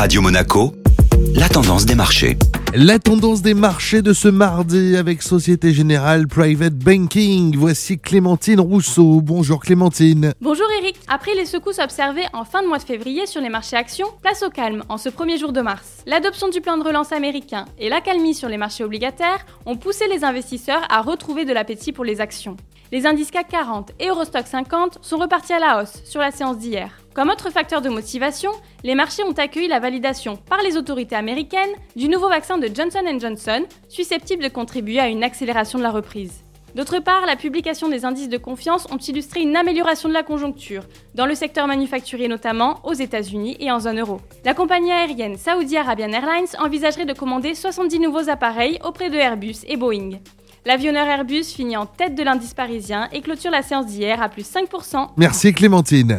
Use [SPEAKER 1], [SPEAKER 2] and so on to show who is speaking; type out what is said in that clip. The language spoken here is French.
[SPEAKER 1] Radio Monaco, la tendance des marchés.
[SPEAKER 2] La tendance des marchés de ce mardi avec Société Générale Private Banking. Voici Clémentine Rousseau. Bonjour Clémentine.
[SPEAKER 3] Bonjour Eric. Après les secousses observées en fin de mois de février sur les marchés actions, place au calme en ce premier jour de mars. L'adoption du plan de relance américain et l'accalmie sur les marchés obligataires ont poussé les investisseurs à retrouver de l'appétit pour les actions. Les indices CAC 40 et Eurostock 50 sont repartis à la hausse sur la séance d'hier. Comme autre facteur de motivation, les marchés ont accueilli la validation par les autorités américaines du nouveau vaccin de Johnson Johnson, susceptible de contribuer à une accélération de la reprise. D'autre part, la publication des indices de confiance ont illustré une amélioration de la conjoncture, dans le secteur manufacturier notamment, aux États-Unis et en zone euro. La compagnie aérienne Saudi Arabian Airlines envisagerait de commander 70 nouveaux appareils auprès de Airbus et Boeing. L'avionneur Airbus finit en tête de l'indice parisien et clôture la séance d'hier à plus 5%.
[SPEAKER 2] Merci Clémentine.